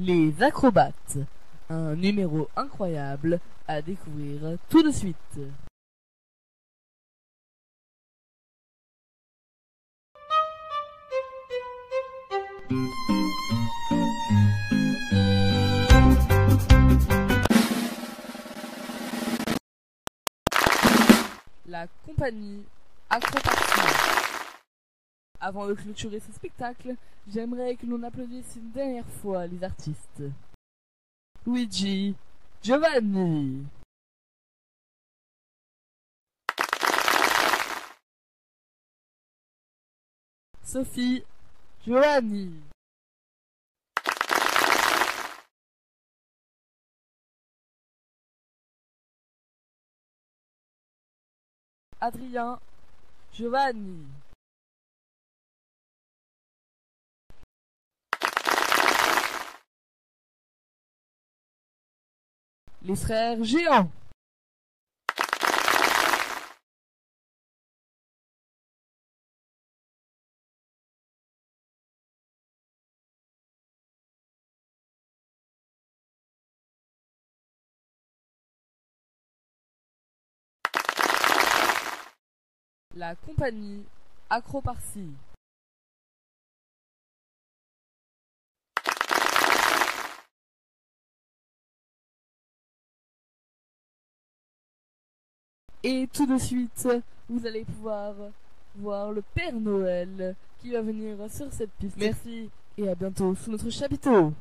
Les acrobates. Un numéro incroyable à découvrir tout de suite. La compagnie Acropartie. Avant de clôturer ce spectacle, j'aimerais que l'on applaudisse une dernière fois les artistes. Luigi, Giovanni. Sophie, Giovanni. Adrien, Giovanni. Les frères géants. La compagnie Acropartie. Et tout de suite, vous allez pouvoir voir le Père Noël qui va venir sur cette piste. Merci et à bientôt sous notre chapiteau.